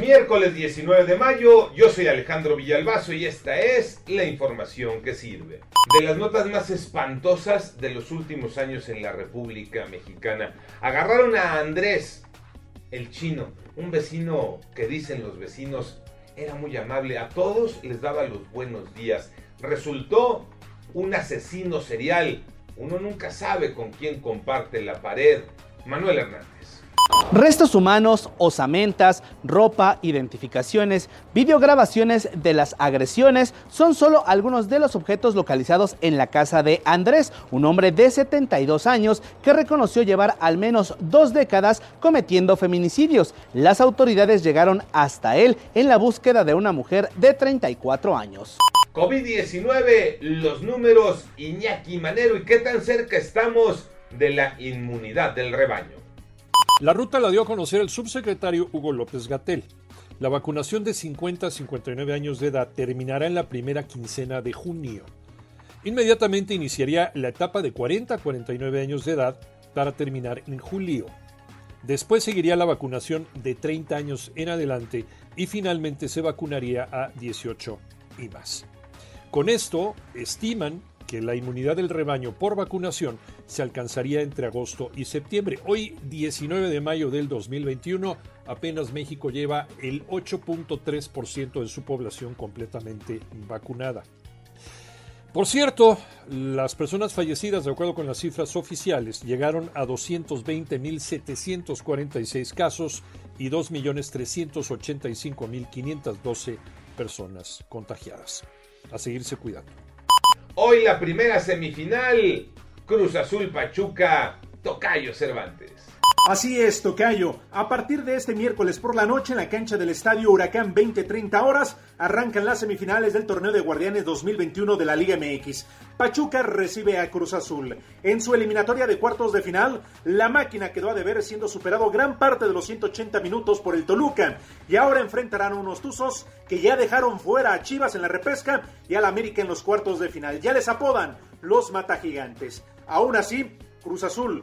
Miércoles 19 de mayo, yo soy Alejandro Villalbazo y esta es la información que sirve. De las notas más espantosas de los últimos años en la República Mexicana, agarraron a Andrés, el chino, un vecino que dicen los vecinos era muy amable, a todos les daba los buenos días. Resultó un asesino serial. Uno nunca sabe con quién comparte la pared. Manuel Hernández. Restos humanos, osamentas, ropa, identificaciones, videograbaciones de las agresiones son solo algunos de los objetos localizados en la casa de Andrés, un hombre de 72 años que reconoció llevar al menos dos décadas cometiendo feminicidios. Las autoridades llegaron hasta él en la búsqueda de una mujer de 34 años. COVID-19, los números, Iñaki Manero y qué tan cerca estamos de la inmunidad del rebaño. La ruta la dio a conocer el subsecretario Hugo López Gatel. La vacunación de 50 a 59 años de edad terminará en la primera quincena de junio. Inmediatamente iniciaría la etapa de 40 a 49 años de edad para terminar en julio. Después seguiría la vacunación de 30 años en adelante y finalmente se vacunaría a 18 y más. Con esto, estiman que la inmunidad del rebaño por vacunación se alcanzaría entre agosto y septiembre. Hoy, 19 de mayo del 2021, apenas México lleva el 8.3% de su población completamente vacunada. Por cierto, las personas fallecidas, de acuerdo con las cifras oficiales, llegaron a 220.746 casos y 2.385.512 personas contagiadas. A seguirse cuidando. Hoy la primera semifinal, Cruz Azul Pachuca, Tocayo Cervantes. Así es, Tocayo. A partir de este miércoles por la noche en la cancha del Estadio Huracán 20-30 horas arrancan las semifinales del torneo de Guardianes 2021 de la Liga MX. Pachuca recibe a Cruz Azul. En su eliminatoria de cuartos de final, la máquina quedó a deber siendo superado gran parte de los 180 minutos por el Toluca y ahora enfrentarán a unos Tuzos que ya dejaron fuera a Chivas en la repesca y al América en los cuartos de final. Ya les apodan los Matagigantes. Aún así, Cruz Azul